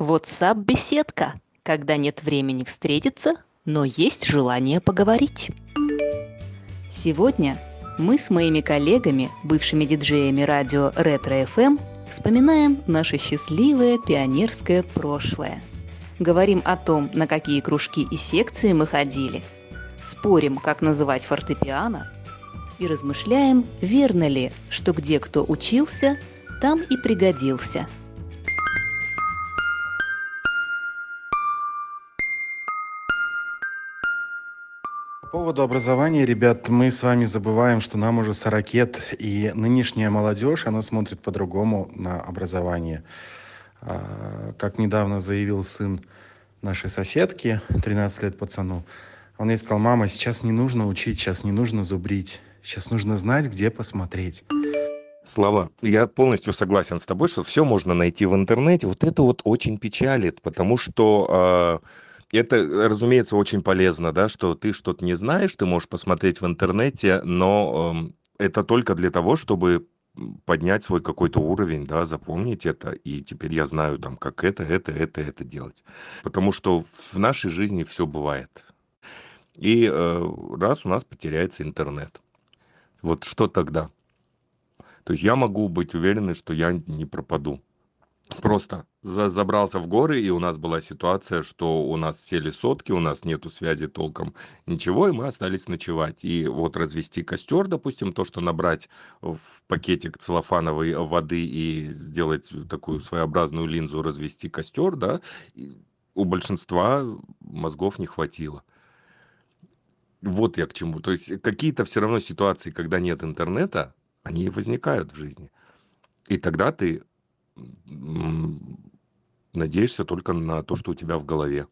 WhatsApp-беседка, когда нет времени встретиться, но есть желание поговорить. Сегодня мы с моими коллегами, бывшими диджеями радио Ретро FM, вспоминаем наше счастливое пионерское прошлое. Говорим о том, на какие кружки и секции мы ходили, спорим, как называть фортепиано, и размышляем, верно ли, что где кто учился, там и пригодился – поводу образования, ребят, мы с вами забываем, что нам уже 40 лет, и нынешняя молодежь, она смотрит по-другому на образование. А, как недавно заявил сын нашей соседки, 13 лет пацану, он ей сказал, мама, сейчас не нужно учить, сейчас не нужно зубрить, сейчас нужно знать, где посмотреть. Слава, я полностью согласен с тобой, что все можно найти в интернете. Вот это вот очень печалит, потому что э, это, разумеется, очень полезно, да, что ты что-то не знаешь, ты можешь посмотреть в интернете, но э, это только для того, чтобы поднять свой какой-то уровень, да, запомнить это, и теперь я знаю там, как это, это, это, это делать. Потому что в нашей жизни все бывает. И э, раз у нас потеряется интернет, вот что тогда? То есть я могу быть уверенный, что я не пропаду просто за забрался в горы, и у нас была ситуация, что у нас сели сотки, у нас нету связи толком, ничего, и мы остались ночевать. И вот развести костер, допустим, то, что набрать в пакетик целлофановой воды и сделать такую своеобразную линзу, развести костер, да, у большинства мозгов не хватило. Вот я к чему. То есть какие-то все равно ситуации, когда нет интернета, они возникают в жизни. И тогда ты надеешься только на то, что у тебя в голове.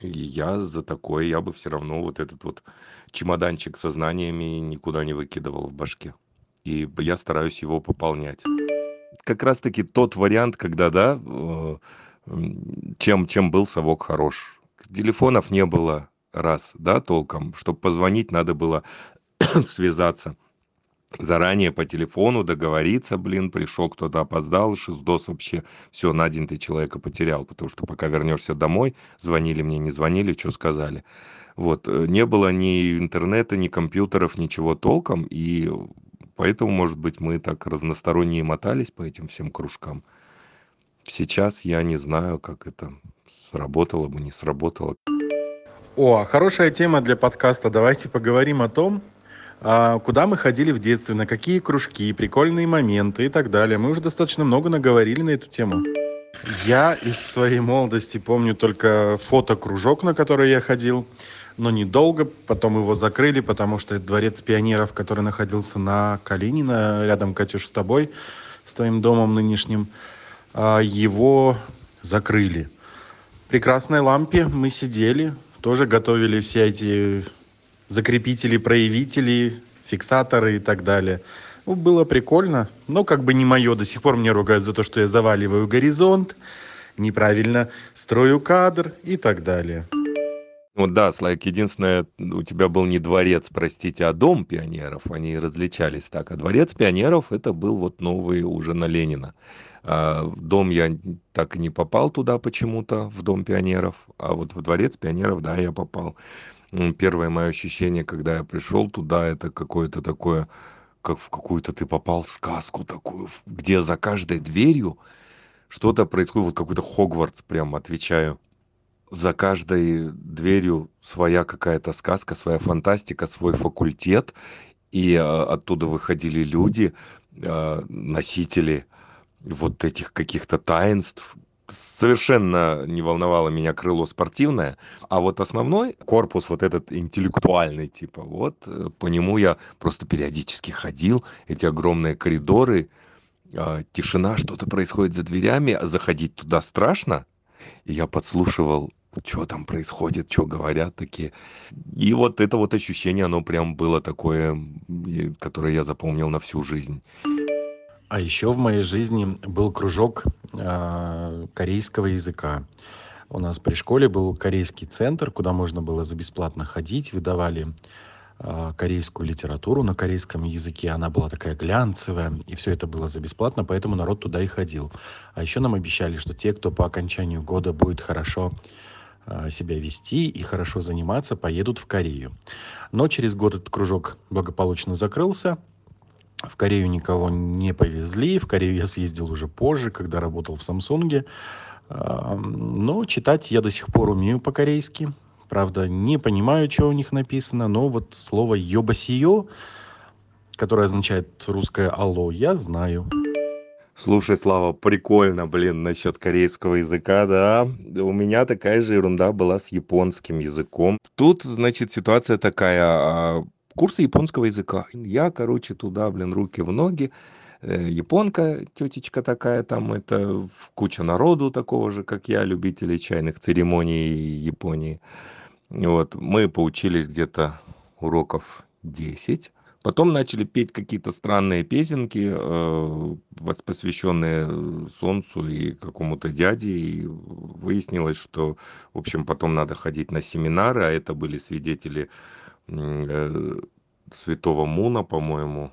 И я за такое, я бы все равно вот этот вот чемоданчик со знаниями никуда не выкидывал в башке. И я стараюсь его пополнять. Как раз-таки тот вариант, когда, да, э, чем, чем был совок хорош. Телефонов не было раз, да, толком. Чтобы позвонить, надо было связаться заранее по телефону договориться, блин, пришел кто-то опоздал, шиздос вообще, все, на день ты человека потерял, потому что пока вернешься домой, звонили мне, не звонили, что сказали. Вот, э, не было ни интернета, ни компьютеров, ничего толком, и поэтому, может быть, мы так разносторонние мотались по этим всем кружкам. Сейчас я не знаю, как это сработало бы, не сработало. О, хорошая тема для подкаста. Давайте поговорим о том, а, куда мы ходили в детстве, на какие кружки, прикольные моменты и так далее. Мы уже достаточно много наговорили на эту тему. Я из своей молодости помню только фотокружок, на который я ходил, но недолго. Потом его закрыли, потому что это дворец пионеров, который находился на Калинина, рядом, Катюш, с тобой, с твоим домом нынешним. А, его закрыли. В прекрасной лампе мы сидели, тоже готовили все эти закрепители, проявители, фиксаторы и так далее. Ну, было прикольно, но как бы не мое. До сих пор мне ругают за то, что я заваливаю горизонт, неправильно строю кадр и так далее. Вот да, Слайк, единственное, у тебя был не дворец, простите, а дом пионеров, они различались так. А дворец пионеров это был вот новый уже на Ленина. А, дом я так и не попал туда почему-то, в дом пионеров, а вот в дворец пионеров, да, я попал первое мое ощущение, когда я пришел туда, это какое-то такое, как в какую-то ты попал сказку такую, где за каждой дверью что-то происходит, вот какой-то Хогвартс, прям отвечаю. За каждой дверью своя какая-то сказка, своя фантастика, свой факультет, и а, оттуда выходили люди, а, носители вот этих каких-то таинств, совершенно не волновало меня крыло спортивное, а вот основной корпус, вот этот интеллектуальный типа, вот э, по нему я просто периодически ходил, эти огромные коридоры, э, тишина, что-то происходит за дверями, а заходить туда страшно, и я подслушивал что там происходит, что говорят такие. И вот это вот ощущение, оно прям было такое, которое я запомнил на всю жизнь. А еще в моей жизни был кружок э, корейского языка. У нас при школе был корейский центр, куда можно было за бесплатно ходить, выдавали а, корейскую литературу на корейском языке. Она была такая глянцевая, и все это было за бесплатно, поэтому народ туда и ходил. А еще нам обещали, что те, кто по окончанию года будет хорошо а, себя вести и хорошо заниматься, поедут в Корею. Но через год этот кружок благополучно закрылся. В Корею никого не повезли. В Корею я съездил уже позже, когда работал в Самсунге. А, но читать я до сих пор умею по-корейски. Правда, не понимаю, что у них написано, но вот слово «ёбасиё», которое означает русское «алло», я знаю. Слушай, Слава, прикольно, блин, насчет корейского языка, да. У меня такая же ерунда была с японским языком. Тут, значит, ситуация такая. Курсы японского языка. Я, короче, туда, блин, руки в ноги. Э, японка, тетечка такая, там это куча народу такого же, как я, любителей чайных церемоний Японии. Вот, мы поучились где-то уроков 10. Потом начали петь какие-то странные песенки, э, посвященные солнцу и какому-то дяде. И выяснилось, что, в общем, потом надо ходить на семинары, а это были свидетели святого Муна, по-моему,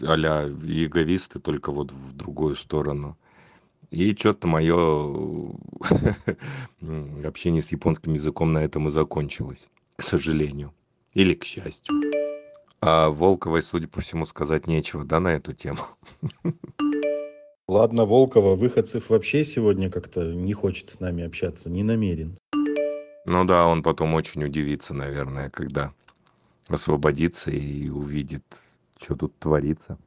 а-ля иеговисты, только вот в другую сторону. И что-то мое общение с японским языком на этом и закончилось, к сожалению. Или к счастью. А Волковой, судя по всему, сказать нечего, да, на эту тему? Ладно, Волкова, выходцев вообще сегодня как-то не хочет с нами общаться, не намерен. Ну да, он потом очень удивится, наверное, когда освободится и увидит, что тут творится.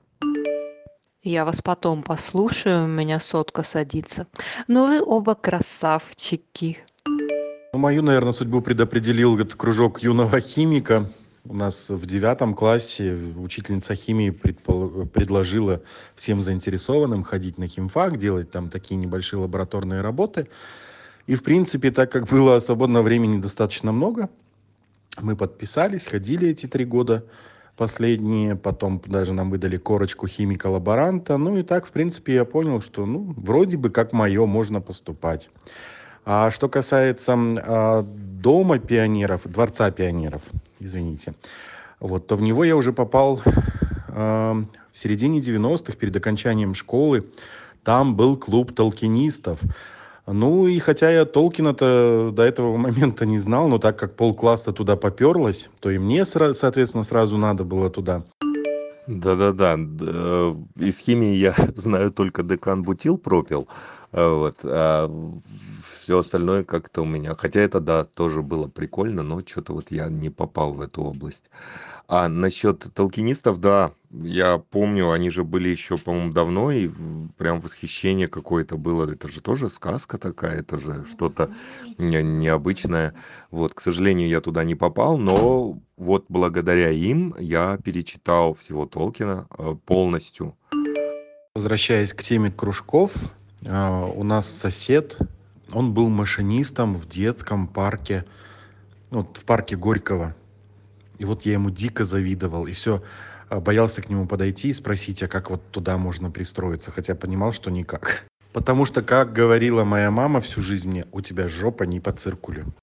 Я вас потом послушаю, у меня сотка садится. Ну вы оба красавчики. Ну, мою, наверное, судьбу предопределил этот кружок юного химика. У нас в девятом классе учительница химии предпол... предложила всем заинтересованным ходить на химфак, делать там такие небольшие лабораторные работы. И, в принципе, так как было свободного времени достаточно много, мы подписались, ходили эти три года последние, потом даже нам выдали корочку химика-лаборанта. Ну и так, в принципе, я понял, что, ну, вроде бы как мое, можно поступать. А что касается э, дома пионеров, дворца пионеров, извините, вот, то в него я уже попал э, в середине 90-х, перед окончанием школы. Там был клуб толкинистов. Ну и хотя я Толкина-то до этого момента не знал, но так как полкласса туда поперлась, то и мне, соответственно, сразу надо было туда. Да-да-да, э, из химии я знаю только декан бутил пропил, э, вот, а все остальное как-то у меня, хотя это, да, тоже было прикольно, но что-то вот я не попал в эту область. А насчет толкинистов, да, я помню, они же были еще, по-моему, давно, и прям восхищение какое-то было. Это же тоже сказка такая, это же что-то не, необычное. Вот, к сожалению, я туда не попал, но вот благодаря им я перечитал всего Толкина э, полностью. Возвращаясь к теме кружков, э, у нас сосед, он был машинистом в детском парке, ну, в парке Горького. И вот я ему дико завидовал. И все, а, боялся к нему подойти и спросить, а как вот туда можно пристроиться, хотя понимал, что никак. Потому что, как говорила моя мама всю жизнь мне, у тебя жопа не по циркулю.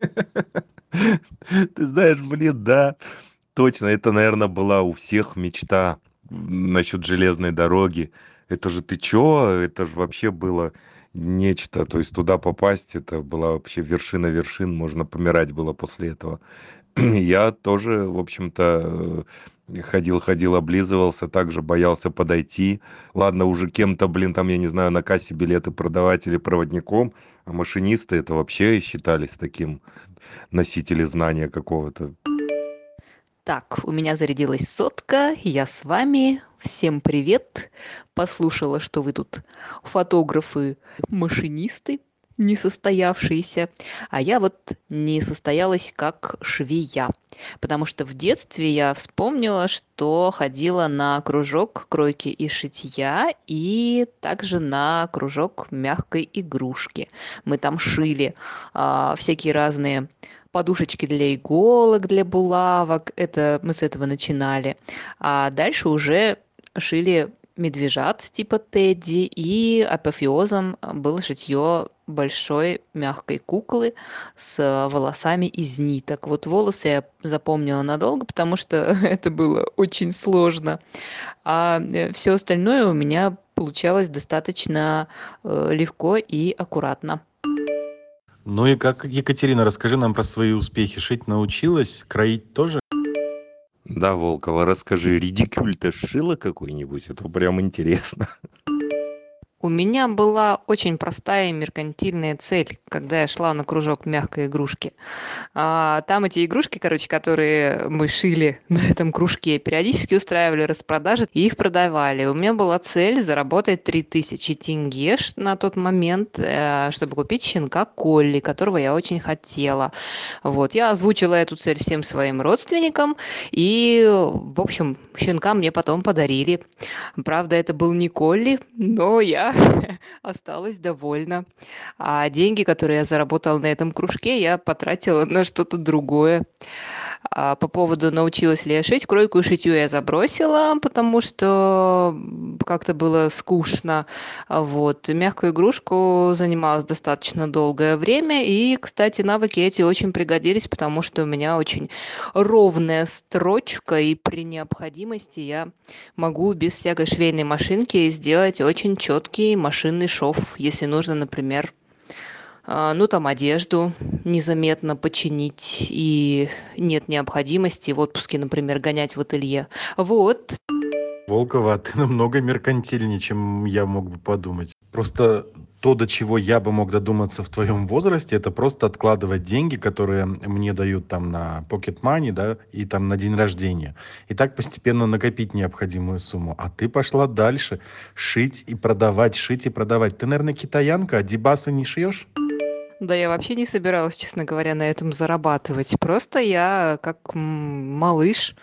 Ты знаешь, блин, да, точно, это, наверное, была у всех мечта насчет железной дороги. Это же ты чё? Это же вообще было нечто. То есть туда попасть, это была вообще вершина вершин, можно помирать было после этого. я тоже, в общем-то, э, ходил, ходил, облизывался, также боялся подойти. Ладно, уже кем-то, блин, там, я не знаю, на кассе билеты продавать или проводником, а машинисты это вообще считались таким носители знания какого-то. Так, у меня зарядилась сотка, я с вами. Всем привет. Послушала, что вы тут фотографы, машинисты несостоявшиеся, а я вот не состоялась как швея. Потому что в детстве я вспомнила, что ходила на кружок кройки и шитья и также на кружок мягкой игрушки. Мы там шили а, всякие разные подушечки для иголок, для булавок. Это мы с этого начинали. А дальше уже шили медвежат типа Тедди, и апофеозом было шитье большой мягкой куклы с волосами из ниток. Вот волосы я запомнила надолго, потому что это было очень сложно. А э, все остальное у меня получалось достаточно э, легко и аккуратно. Ну и как, Екатерина, расскажи нам про свои успехи. Шить научилась, кроить тоже? Да, Волкова, расскажи, редикюль-то сшила какой-нибудь? Это прям интересно. У меня была очень простая меркантильная цель, когда я шла на кружок мягкой игрушки. А, там эти игрушки, короче, которые мы шили на этом кружке, периодически устраивали распродажи и их продавали. У меня была цель заработать 3000 тенге на тот момент, э, чтобы купить щенка Колли, которого я очень хотела. Вот. Я озвучила эту цель всем своим родственникам, и, в общем, щенка мне потом подарили. Правда, это был не Колли, но я осталась довольна. А деньги, которые я заработала на этом кружке, я потратила на что-то другое. А по поводу научилась ли я шить, кройку и шитью я забросила, потому что как-то было скучно. Вот. Мягкую игрушку занималась достаточно долгое время. И, кстати, навыки эти очень пригодились, потому что у меня очень ровная строчка, и при необходимости я могу без всякой швейной машинки сделать очень четкий машинный шов, если нужно, например, ну, там одежду незаметно починить, и нет необходимости в отпуске, например, гонять в ателье. Вот. Волкова, а ты намного меркантильнее, чем я мог бы подумать. Просто то, до чего я бы мог додуматься в твоем возрасте, это просто откладывать деньги, которые мне дают там на pocket money, да, и там на день рождения. И так постепенно накопить необходимую сумму. А ты пошла дальше шить и продавать, шить и продавать. Ты, наверное, китаянка, а дебасы не шьешь? Да я вообще не собиралась, честно говоря, на этом зарабатывать. Просто я, как малыш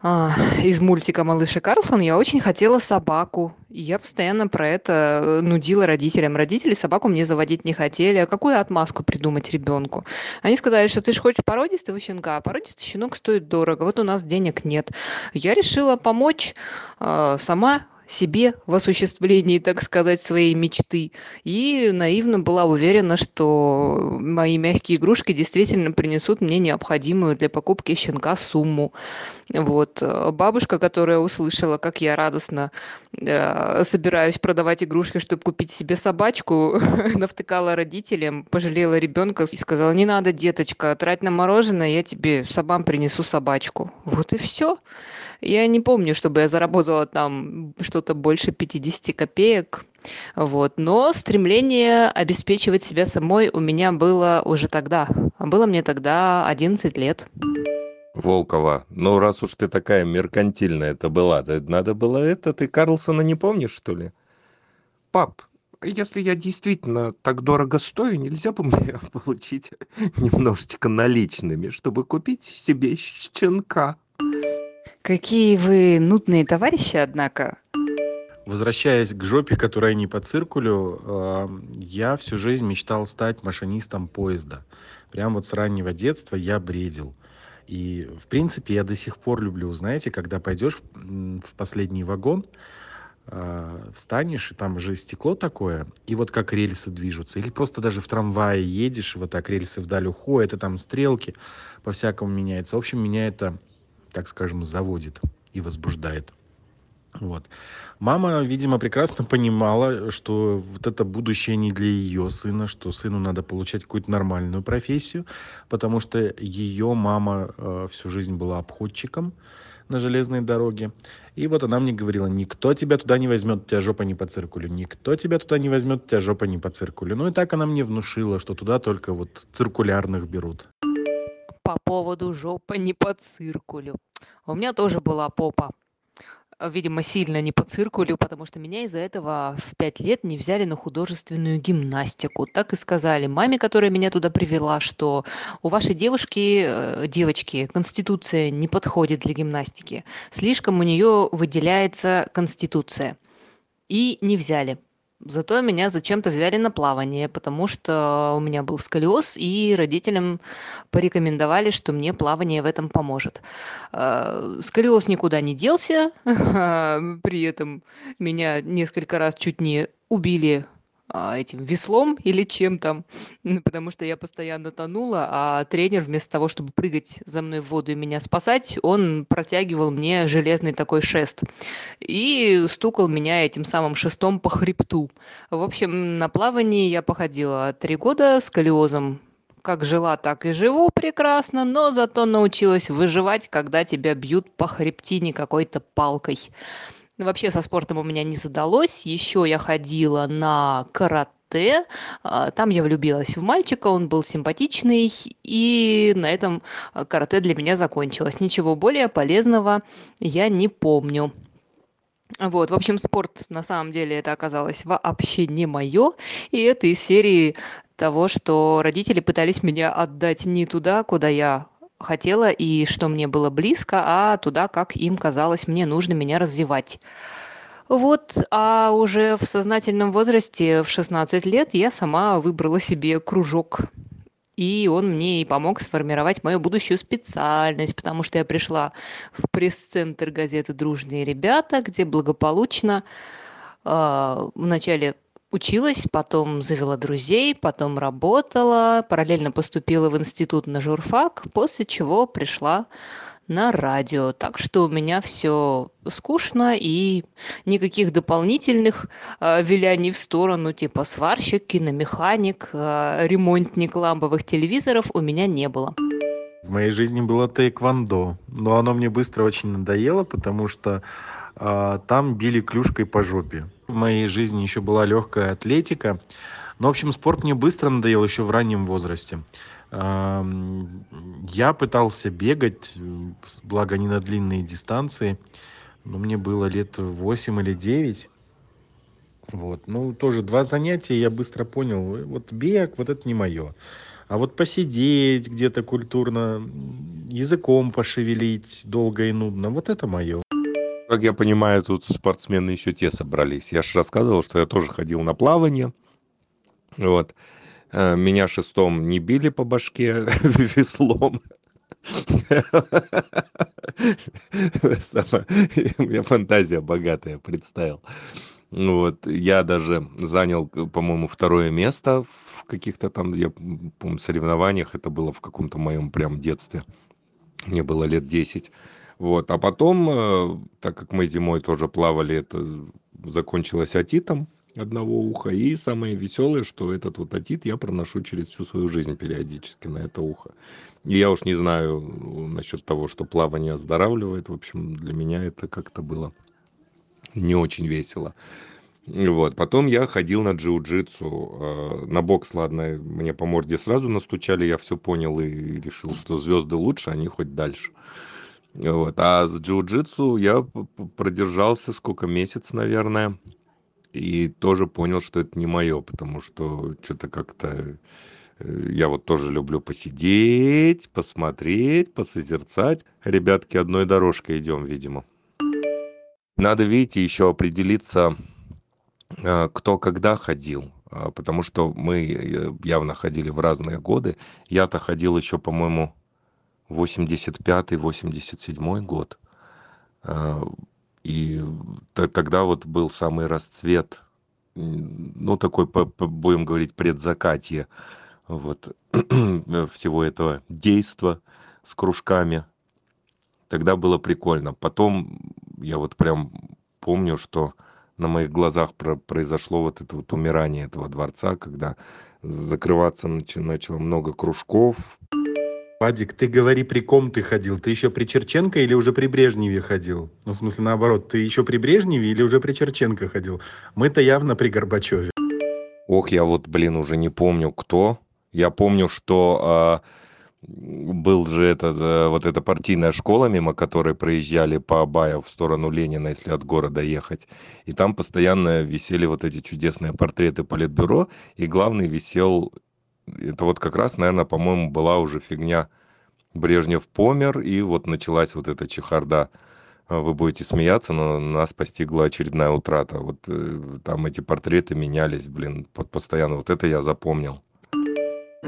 а, из мультика «Малыш и Карлсон», я очень хотела собаку. И я постоянно про это э, нудила родителям. Родители собаку мне заводить не хотели. А какую отмазку придумать ребенку? Они сказали, что ты же хочешь породистого щенка, а породистый щенок стоит дорого. Вот у нас денег нет. Я решила помочь э, сама себе в осуществлении, так сказать, своей мечты. И наивно была уверена, что мои мягкие игрушки действительно принесут мне необходимую для покупки щенка сумму. Вот. Бабушка, которая услышала, как я радостно э, собираюсь продавать игрушки, чтобы купить себе собачку, навтыкала родителям, пожалела ребенка и сказала, не надо, деточка, трать на мороженое, я тебе собам принесу собачку. Вот и все. Я не помню, чтобы я заработала там что-то больше 50 копеек. Вот. Но стремление обеспечивать себя самой у меня было уже тогда. Было мне тогда 11 лет. Волкова, ну раз уж ты такая меркантильная это была, то надо было это, ты Карлсона не помнишь, что ли? Пап, если я действительно так дорого стою, нельзя бы мне получить немножечко наличными, чтобы купить себе щенка? Какие вы нудные товарищи, однако. Возвращаясь к жопе, которая не по циркулю, э, я всю жизнь мечтал стать машинистом поезда. Прям вот с раннего детства я бредил. И, в принципе, я до сих пор люблю, знаете, когда пойдешь в последний вагон, э, встанешь, и там же стекло такое, и вот как рельсы движутся. Или просто даже в трамвае едешь, и вот так рельсы вдаль уходят, и там стрелки по-всякому меняются. В общем, меня это так скажем, заводит и возбуждает. Вот. Мама, видимо, прекрасно понимала, что вот это будущее не для ее сына, что сыну надо получать какую-то нормальную профессию, потому что ее мама э, всю жизнь была обходчиком на железной дороге. И вот она мне говорила, никто тебя туда не возьмет, у тебя жопа не по циркулю, никто тебя туда не возьмет, у тебя жопа не по циркулю. Ну и так она мне внушила, что туда только вот циркулярных берут по поводу жопа не по циркулю. У меня тоже была попа. Видимо, сильно не по циркулю, потому что меня из-за этого в пять лет не взяли на художественную гимнастику. Так и сказали маме, которая меня туда привела, что у вашей девушки, э, девочки, конституция не подходит для гимнастики. Слишком у нее выделяется конституция. И не взяли. Зато меня зачем-то взяли на плавание, потому что у меня был сколиоз, и родителям порекомендовали, что мне плавание в этом поможет. Э, сколиоз никуда не делся, при этом меня несколько раз чуть не убили а, этим веслом или чем там, потому что я постоянно тонула, а тренер вместо того, чтобы прыгать за мной в воду и меня спасать, он протягивал мне железный такой шест и стукал меня этим самым шестом по хребту. В общем, на плавании я походила три года с колиозом как жила, так и живу прекрасно, но зато научилась выживать, когда тебя бьют по хребтине какой-то палкой. Ну, вообще со спортом у меня не задалось. Еще я ходила на карате. А, там я влюбилась в мальчика, он был симпатичный, и на этом а, карате для меня закончилось. Ничего более полезного я не помню. Вот, в общем, спорт на самом деле это оказалось вообще не мое, и это из серии того, что родители пытались меня отдать не туда, куда я хотела и что мне было близко, а туда, как им казалось, мне нужно меня развивать. Вот, а уже в сознательном возрасте, в 16 лет, я сама выбрала себе кружок. И он мне и помог сформировать мою будущую специальность, потому что я пришла в пресс-центр газеты «Дружные ребята», где благополучно э, вначале училась, потом завела друзей, потом работала, параллельно поступила в институт на журфак, после чего пришла на радио. Так что у меня все скучно и никаких дополнительных э, виляний в сторону, типа сварщик, киномеханик, э, ремонтник ламповых телевизоров у меня не было. В моей жизни было тайквондо, но оно мне быстро очень надоело, потому что э, там били клюшкой по жопе в моей жизни еще была легкая атлетика. Но, в общем, спорт мне быстро надоел еще в раннем возрасте. Я пытался бегать, благо не на длинные дистанции, но мне было лет 8 или 9. Вот. Ну, тоже два занятия, я быстро понял, вот бег, вот это не мое. А вот посидеть где-то культурно, языком пошевелить долго и нудно, вот это мое. Как я понимаю, тут спортсмены еще те собрались. Я же рассказывал, что я тоже ходил на плавание. Вот. Э, меня шестом не били по башке веслом. У меня фантазия богатая, представил. Вот, я даже занял, по-моему, второе место в каких-то там, я помню, соревнованиях. Это было в каком-то моем прям детстве. Мне было лет десять. Вот. А потом, э, так как мы зимой тоже плавали, это закончилось отитом одного уха. И самое веселое, что этот вот отит я проношу через всю свою жизнь периодически на это ухо. И я уж не знаю насчет того, что плавание оздоравливает. В общем, для меня это как-то было не очень весело. Вот. Потом я ходил на джиу-джитсу. Э, на бокс, ладно, мне по морде сразу настучали, я все понял и решил, что звезды лучше, они хоть дальше. Вот. А с джиу-джитсу я продержался сколько, месяц, наверное. И тоже понял, что это не мое, потому что что-то как-то э, я вот тоже люблю посидеть, посмотреть, посозерцать. Ребятки, одной дорожкой идем, видимо. Надо, видите, еще определиться, э, кто когда ходил. А, потому что мы э, явно ходили в разные годы. Я-то ходил еще, по-моему, 85-87 год. А, и тогда вот был самый расцвет, ну, такой, будем говорить, предзакатие вот, всего этого действа с кружками. Тогда было прикольно. Потом я вот прям помню, что на моих глазах произошло вот это вот умирание этого дворца, когда закрываться начало много кружков, Вадик, ты говори, при ком ты ходил? Ты еще при Черченко или уже при Брежневе ходил? Ну, в смысле, наоборот, ты еще при Брежневе или уже при Черченко ходил? Мы-то явно при Горбачеве. Ох, я вот, блин, уже не помню, кто. Я помню, что э, был же это, э, вот эта партийная школа, мимо которой проезжали по Абаю в сторону Ленина, если от города ехать. И там постоянно висели вот эти чудесные портреты Политбюро. И главный висел это вот как раз, наверное, по-моему, была уже фигня. Брежнев помер, и вот началась вот эта чехарда а, вы будете смеяться, но нас постигла очередная утрата. Вот э, там эти портреты менялись, блин, постоянно. Вот это я запомнил.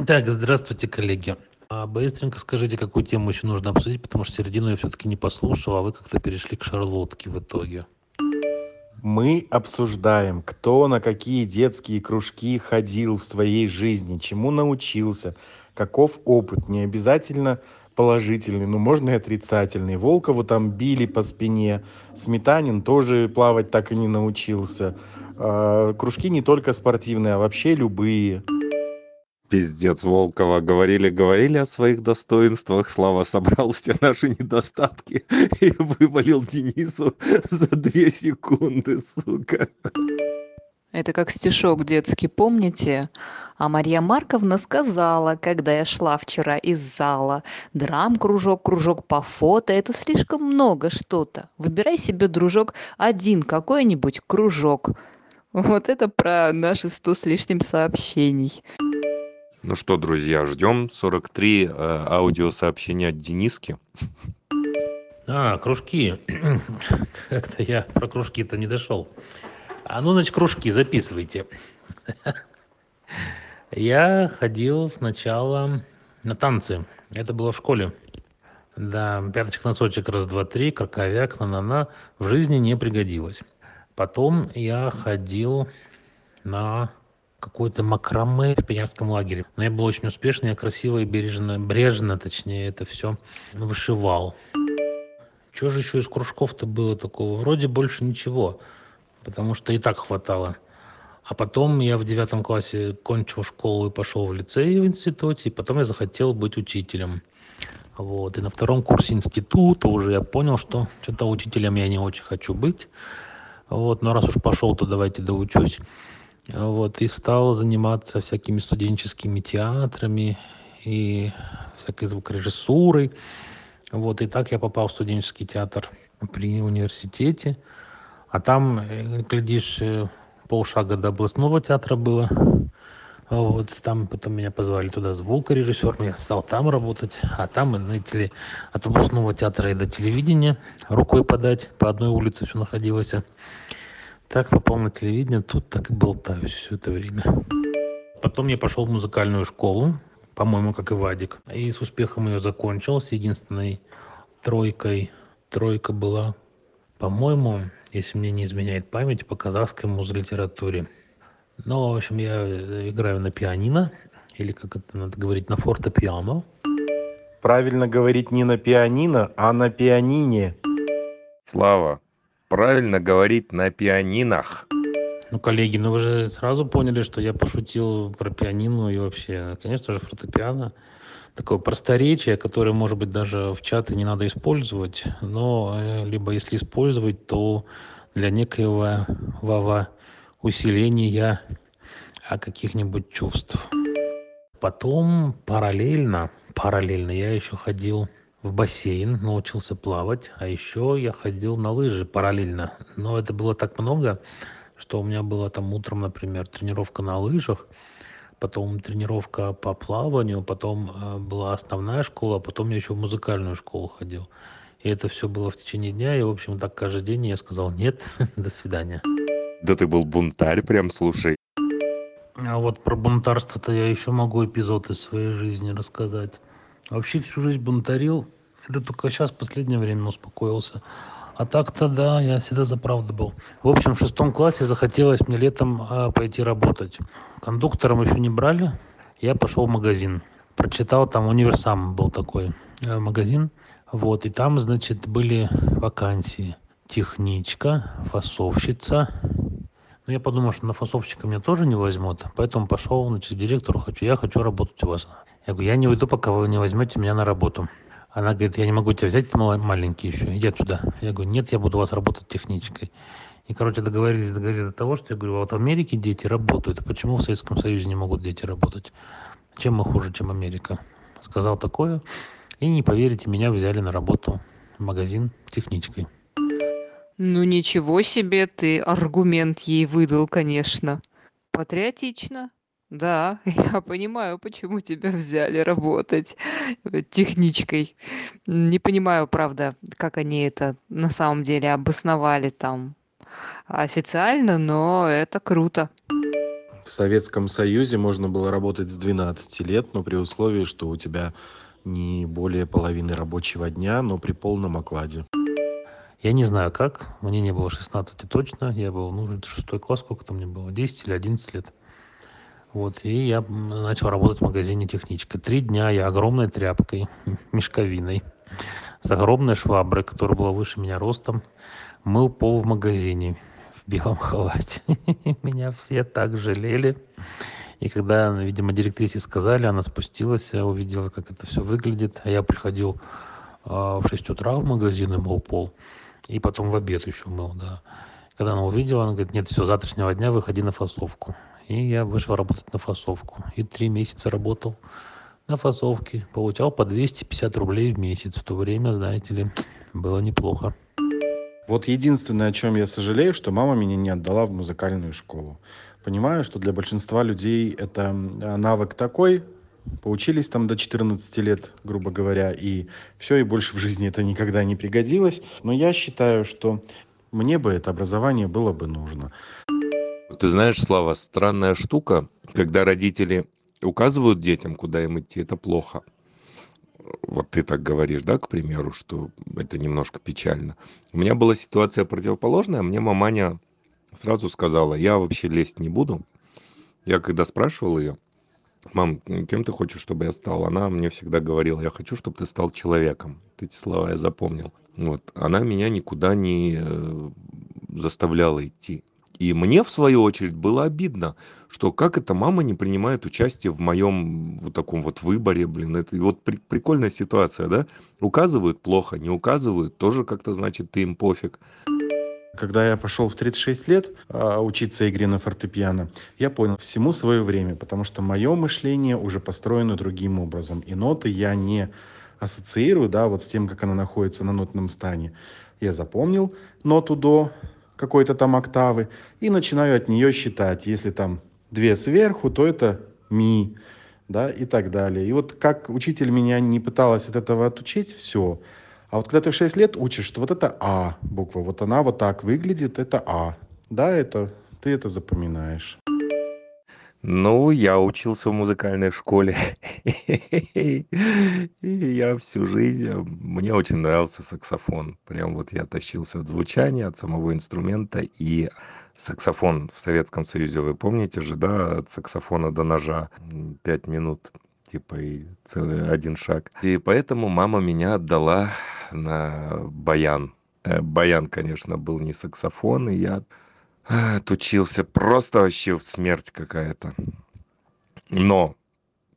Так, здравствуйте, коллеги. А быстренько скажите, какую тему еще нужно обсудить, потому что середину я все-таки не послушал, а вы как-то перешли к шарлотке в итоге. Мы обсуждаем, кто на какие детские кружки ходил в своей жизни, чему научился, каков опыт. Не обязательно положительный, но можно и отрицательный. Волкову там били по спине, Сметанин тоже плавать так и не научился. А, кружки не только спортивные, а вообще любые. Пиздец, Волкова. Говорили, говорили о своих достоинствах. Слава собрал все наши недостатки и вывалил Денису за две секунды, сука. Это как стишок детский, помните? А Марья Марковна сказала, когда я шла вчера из зала, драм-кружок, кружок по фото, это слишком много что-то. Выбирай себе, дружок, один какой-нибудь кружок. Вот это про наши сто с лишним сообщений. Ну что, друзья, ждем 43 э, аудиосообщения от Дениски. А, кружки. Как-то я про кружки-то не дошел. А ну, значит, кружки записывайте. Я ходил сначала на танцы. Это было в школе. Да, пяточек, носочек, раз, два, три, краковяк, на-на-на. В жизни не пригодилось. Потом я ходил на какой-то макраме в пионерском лагере. Но я был очень успешный, я красиво и бережно, брежно, точнее, это все вышивал. Что же еще из кружков-то было такого? Вроде больше ничего, потому что и так хватало. А потом я в девятом классе кончил школу и пошел в лицей в институте, и потом я захотел быть учителем. Вот. И на втором курсе института уже я понял, что что-то учителем я не очень хочу быть. Вот. Но раз уж пошел, то давайте доучусь. Вот. И стал заниматься всякими студенческими театрами и всякой звукорежиссурой. Вот. И так я попал в студенческий театр при университете. А там, э, глядишь, э, полшага до областного театра было. Вот там потом меня позвали туда звукорежиссер, я стал там работать, а там, знаете ли, от областного театра и до телевидения рукой подать, по одной улице все находилось. Так попал на телевидение, тут так и болтаюсь все это время. Потом я пошел в музыкальную школу, по-моему, как и Вадик. И с успехом ее закончил, с единственной тройкой. Тройка была, по-моему, если мне не изменяет память, по казахской музлитературе. Но, в общем, я э, играю на пианино, или как это надо говорить, на фортепиано. Правильно говорить не на пианино, а на пианине. Слава, правильно говорить на пианинах. Ну, коллеги, ну вы же сразу поняли, что я пошутил про пианино и вообще, конечно же, фортепиано такое просторечие, которое, может быть, даже в чаты не надо использовать, но э, либо если использовать, то для некоего вава усиления каких-нибудь чувств. Потом параллельно, параллельно я еще ходил в бассейн, научился плавать, а еще я ходил на лыжи параллельно. Но это было так много, что у меня была там утром, например, тренировка на лыжах, потом тренировка по плаванию, потом э, была основная школа, а потом я еще в музыкальную школу ходил. И это все было в течение дня, и, в общем, так каждый день я сказал «нет, до свидания». Да ты был бунтарь прям, слушай. А вот про бунтарство-то я еще могу эпизод из своей жизни рассказать. Вообще всю жизнь бунтарил, это только сейчас в последнее время успокоился. А так-то да, я всегда за правду был. В общем, в шестом классе захотелось мне летом э, пойти работать. Кондуктором еще не брали. Я пошел в магазин. Прочитал там универсам был такой э, магазин. Вот, и там, значит, были вакансии. Техничка, фасовщица. Ну, я подумал, что на фасовщика меня тоже не возьмут. Поэтому пошел, значит, к директору, хочу, я хочу работать у вас. Я говорю, я не уйду, пока вы не возьмете меня на работу. Она говорит, я не могу тебя взять, ты маленький еще, иди отсюда. Я говорю, нет, я буду у вас работать техничкой. И, короче, договорились, договорились до того, что я говорю, вот в Америке дети работают, почему в Советском Союзе не могут дети работать? Чем мы хуже, чем Америка? Сказал такое, и не поверите, меня взяли на работу в магазин техничкой. Ну ничего себе ты аргумент ей выдал, конечно. Патриотично. Да, я понимаю, почему тебя взяли работать э, техничкой. Не понимаю, правда, как они это на самом деле обосновали там официально, но это круто. В Советском Союзе можно было работать с 12 лет, но при условии, что у тебя не более половины рабочего дня, но при полном окладе. Я не знаю как, мне не было 16 точно, я был, ну, шестой класс, сколько там мне было, 10 или 11 лет. Вот, и я начал работать в магазине техничка. Три дня я огромной тряпкой, мешковиной, с огромной шваброй, которая была выше меня ростом, мыл пол в магазине в белом халате. Меня все так жалели. И когда, видимо, директрисе сказали, она спустилась, увидела, как это все выглядит. А я приходил э, в 6 утра в магазин и мыл пол. И потом в обед еще мыл, да. Когда она увидела, она говорит, нет, все, завтрашнего дня выходи на фасовку. И я вышел работать на фасовку. И три месяца работал на фасовке. Получал по 250 рублей в месяц. В то время, знаете ли, было неплохо. Вот единственное, о чем я сожалею, что мама меня не отдала в музыкальную школу. Понимаю, что для большинства людей это навык такой, поучились там до 14 лет, грубо говоря, и все, и больше в жизни это никогда не пригодилось. Но я считаю, что мне бы это образование было бы нужно. Ты знаешь, Слава, странная штука, когда родители указывают детям, куда им идти, это плохо. Вот ты так говоришь, да, к примеру, что это немножко печально. У меня была ситуация противоположная, мне маманя сразу сказала, я вообще лезть не буду. Я когда спрашивал ее, мам, кем ты хочешь, чтобы я стал? Она мне всегда говорила, я хочу, чтобы ты стал человеком. Эти слова я запомнил. Вот. Она меня никуда не э, заставляла идти. И мне, в свою очередь, было обидно, что как это мама не принимает участие в моем вот таком вот выборе, блин. Это вот при, прикольная ситуация, да? Указывают плохо, не указывают, тоже как-то значит ты им пофиг. Когда я пошел в 36 лет а, учиться игре на фортепиано, я понял всему свое время, потому что мое мышление уже построено другим образом. И ноты я не ассоциирую, да, вот с тем, как она находится на нотном стане. Я запомнил ноту до, какой-то там октавы и начинаю от нее считать. Если там две сверху, то это ми, да, и так далее. И вот как учитель меня не пыталась от этого отучить, все. А вот когда ты в 6 лет учишь, что вот это А буква, вот она вот так выглядит, это А. Да, это ты это запоминаешь. Ну, я учился в музыкальной школе. И я всю жизнь, мне очень нравился саксофон. Прям вот я тащился от звучания, от самого инструмента. И саксофон в Советском Союзе, вы помните же, да, от саксофона до ножа пять минут типа и целый один шаг. И поэтому мама меня отдала на баян. Э, баян, конечно, был не саксофон, и я отучился. Просто вообще смерть какая-то. Но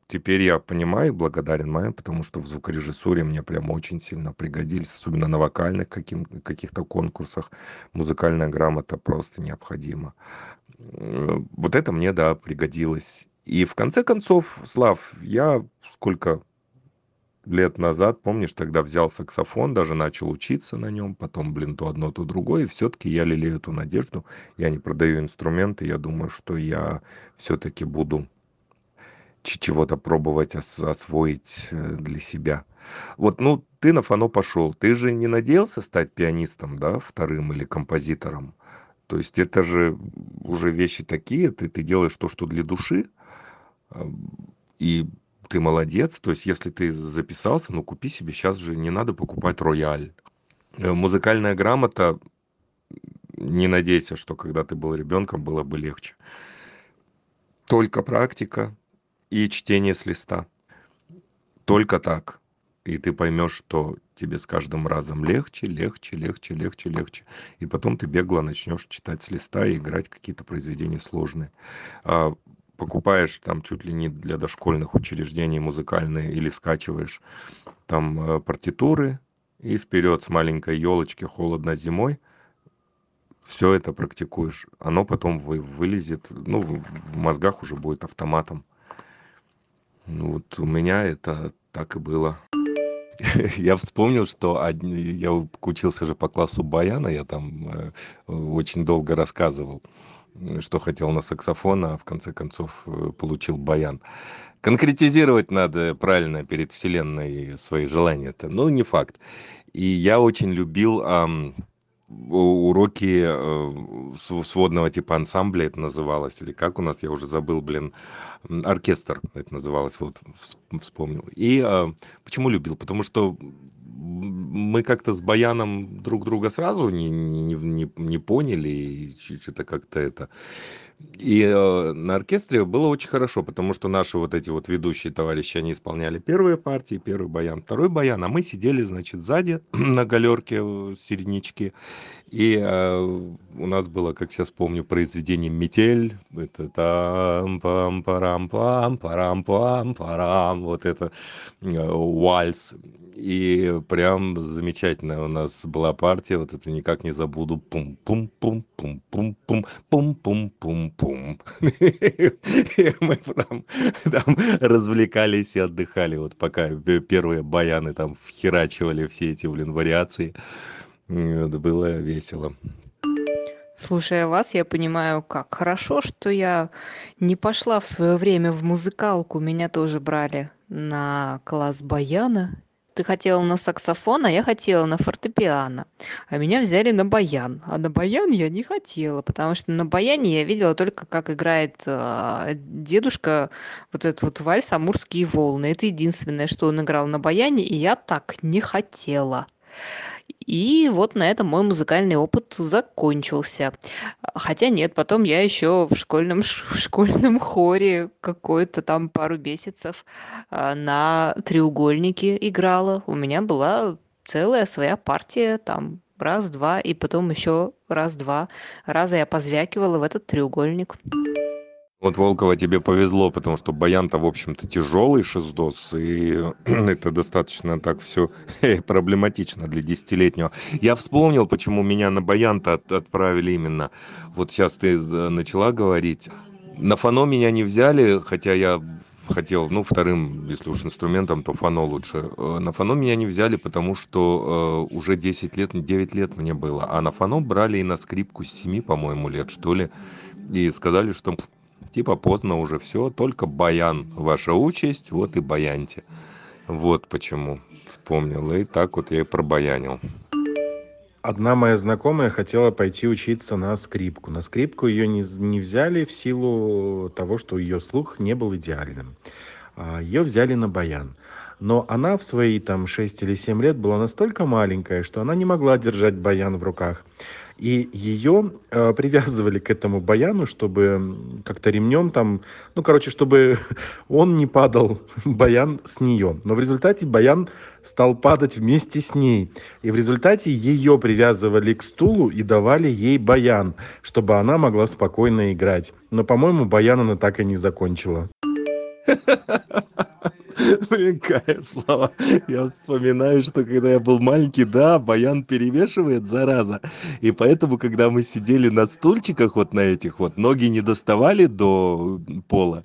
теперь я понимаю, благодарен маме, потому что в звукорежиссуре мне прям очень сильно пригодились, особенно на вокальных каких-то конкурсах. Музыкальная грамота просто необходима. Вот это мне, да, пригодилось. И в конце концов, Слав, я сколько лет назад, помнишь, тогда взял саксофон, даже начал учиться на нем, потом, блин, то одно, то другое, и все-таки я лелею эту надежду, я не продаю инструменты, я думаю, что я все-таки буду чего-то пробовать ос- освоить э, для себя. Вот, ну, ты на фано пошел, ты же не надеялся стать пианистом, да, вторым или композитором? То есть это же уже вещи такие, ты, ты делаешь то, что для души, и ты молодец. То есть, если ты записался, ну купи себе. Сейчас же не надо покупать рояль. Э, музыкальная грамота, не надейся, что когда ты был ребенком, было бы легче. Только практика и чтение с листа. Только так. И ты поймешь, что тебе с каждым разом легче, легче, легче, легче, легче. И потом ты бегло начнешь читать с листа и играть какие-то произведения сложные. Покупаешь там чуть ли не для дошкольных учреждений музыкальные или скачиваешь там э, партитуры и вперед с маленькой елочки холодно зимой. Все это практикуешь. Оно потом вы, вылезет ну в мозгах уже будет автоматом. Ну, вот у меня это так и было. Я вспомнил, что я учился же по классу баяна, я там э, очень долго рассказывал. Что хотел на саксофон, а в конце концов э, получил баян. Конкретизировать надо правильно перед Вселенной свои желания-то, но не факт. И я очень любил ам, уроки э, сводного типа ансамбля это называлось, или как у нас, я уже забыл, блин, оркестр это называлось, вот вспомнил. И э, почему любил? Потому что мы как-то с Баяном друг друга сразу не, не, не, не поняли, и что-то как-то это... И э, на оркестре было очень хорошо, потому что наши вот эти вот ведущие товарищи, они исполняли первые партии, первый баян, второй баян, а мы сидели, значит, сзади на галерке середнячки. И э, у нас было, как сейчас помню, произведение «Метель». Это там пам парам пам парам пам парам вот это э, вальс. И прям замечательная у нас была партия, вот это никак не забуду. Пум-пум-пум-пум-пум-пум-пум-пум. Мы прям там развлекались и отдыхали, вот пока первые баяны там вхерачивали все эти, блин, вариации. Это было весело. Слушая вас, я понимаю, как хорошо, что я не пошла в свое время в музыкалку. Меня тоже брали на класс баяна ты хотела на саксофон, а я хотела на фортепиано. А меня взяли на баян. А на баян я не хотела, потому что на баяне я видела только, как играет э, дедушка вот этот вот вальс «Амурские волны». Это единственное, что он играл на баяне, и я так не хотела. И вот на этом мой музыкальный опыт закончился. Хотя нет, потом я еще в школьном, в школьном хоре какой-то там пару месяцев а, на треугольнике играла. У меня была целая своя партия там раз-два, и потом еще раз-два. Раза я позвякивала в этот треугольник. Вот, Волкова, тебе повезло, потому что баян-то, в общем-то, тяжелый шездос, и это достаточно так все проблематично для десятилетнего. Я вспомнил, почему меня на баян-то от, отправили именно. Вот сейчас ты э, начала говорить. На фано меня не взяли, хотя я хотел, ну, вторым, если уж инструментом, то фано лучше. Э, на фано меня не взяли, потому что э, уже 10 лет, 9 лет мне было. А на фано брали и на скрипку с 7, по-моему, лет, что ли. И сказали, что типа поздно уже все, только баян ваша участь, вот и баяньте. Вот почему вспомнил. И так вот я и пробаянил. Одна моя знакомая хотела пойти учиться на скрипку. На скрипку ее не, не взяли в силу того, что ее слух не был идеальным. А ее взяли на баян. Но она в свои там 6 или 7 лет была настолько маленькая, что она не могла держать баян в руках. И ее э, привязывали к этому баяну, чтобы как-то ремнем там, ну, короче, чтобы он не падал, баян с нее. Но в результате баян стал падать вместе с ней. И в результате ее привязывали к стулу и давали ей баян, чтобы она могла спокойно играть. Но, по-моему, баян она так и не закончила. Кайф, Слава. Я вспоминаю, что когда я был маленький, да, баян перемешивает, зараза. И поэтому, когда мы сидели на стульчиках вот на этих вот, ноги не доставали до пола,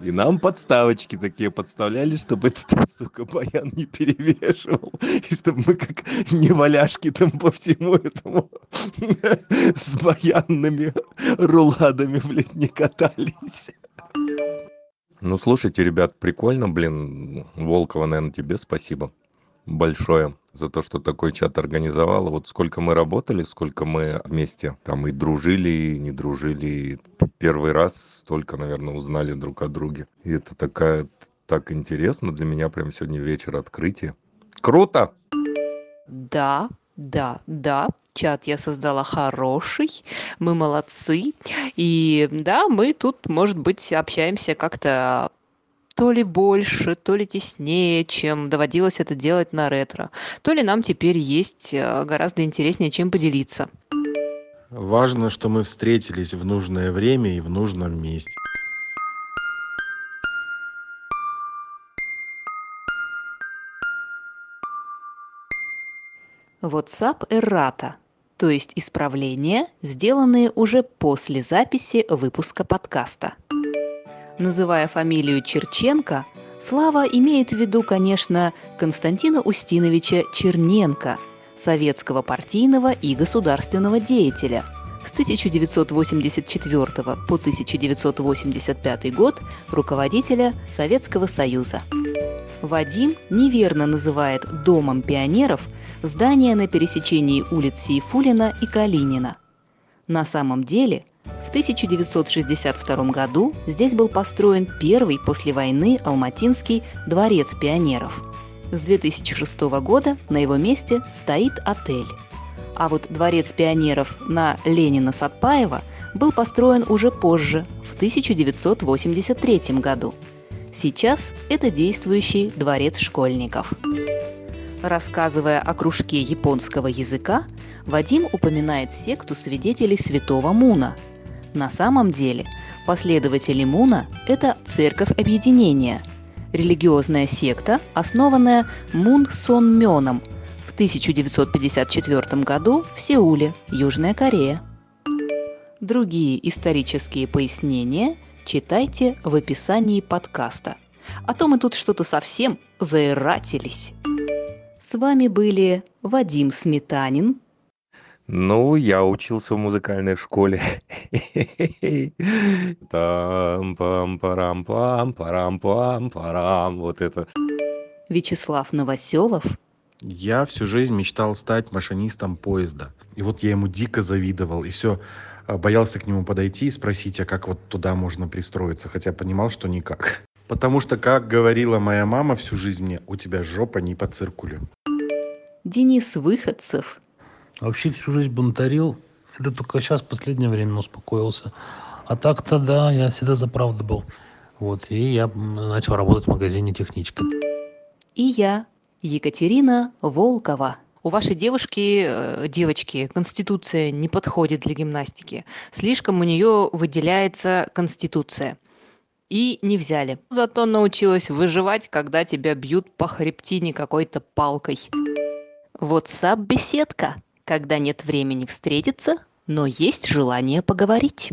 и нам подставочки такие подставляли, чтобы этот, сука, баян не перевешивал. И чтобы мы как неваляшки там по всему этому с баянными руладами, блядь, не катались. Ну, слушайте, ребят, прикольно, блин. Волкова, наверное, тебе спасибо большое за то, что такой чат организовала. Вот сколько мы работали, сколько мы вместе там и дружили, и не дружили. И первый раз столько, наверное, узнали друг о друге. И это такая, так интересно для меня прям сегодня вечер открытие. Круто! Да, да, да, чат я создала хороший, мы молодцы. И да, мы тут, может быть, общаемся как-то то ли больше, то ли теснее, чем доводилось это делать на ретро, то ли нам теперь есть э, гораздо интереснее, чем поделиться. Важно, что мы встретились в нужное время и в нужном месте. WhatsApp Errata, то есть исправления, сделанные уже после записи выпуска подкаста. Называя фамилию Черченко, Слава имеет в виду, конечно, Константина Устиновича Черненко, советского партийного и государственного деятеля, С 1984 по 1985 год руководителя Советского Союза. Вадим неверно называет «домом пионеров» здание на пересечении улиц Сейфулина и Калинина. На самом деле, в 1962 году здесь был построен первый после войны Алматинский дворец пионеров. С 2006 года на его месте стоит отель. А вот дворец пионеров на Ленина Сатпаева был построен уже позже, в 1983 году. Сейчас это действующий дворец школьников. Рассказывая о кружке японского языка, Вадим упоминает секту свидетелей святого Муна. На самом деле, последователи Муна – это церковь объединения, религиозная секта, основанная Мун Сон Мёном в 1954 году в Сеуле, Южная Корея. Другие исторические пояснения читайте в описании подкаста. А то мы тут что-то совсем заиратились. С вами были Вадим Сметанин. Ну, я учился в музыкальной школе. Там пам парам пам парам пам парам Вот это. Вячеслав Новоселов. Я всю жизнь мечтал стать машинистом поезда. И вот я ему дико завидовал. И все, боялся к нему подойти и спросить, а как вот туда можно пристроиться. Хотя понимал, что никак. Потому что, как говорила моя мама всю жизнь мне, у тебя жопа не по циркулю. Денис Выходцев. Вообще всю жизнь бунтарил. Это только сейчас, в последнее время, успокоился. А так-то, да, я всегда за правду был. Вот, и я начал работать в магазине техничка. И я, Екатерина Волкова. У вашей девушки, э, девочки, конституция не подходит для гимнастики. Слишком у нее выделяется конституция. И не взяли. Зато научилась выживать, когда тебя бьют по хребтине какой-то палкой. WhatsApp-беседка, когда нет времени встретиться, но есть желание поговорить.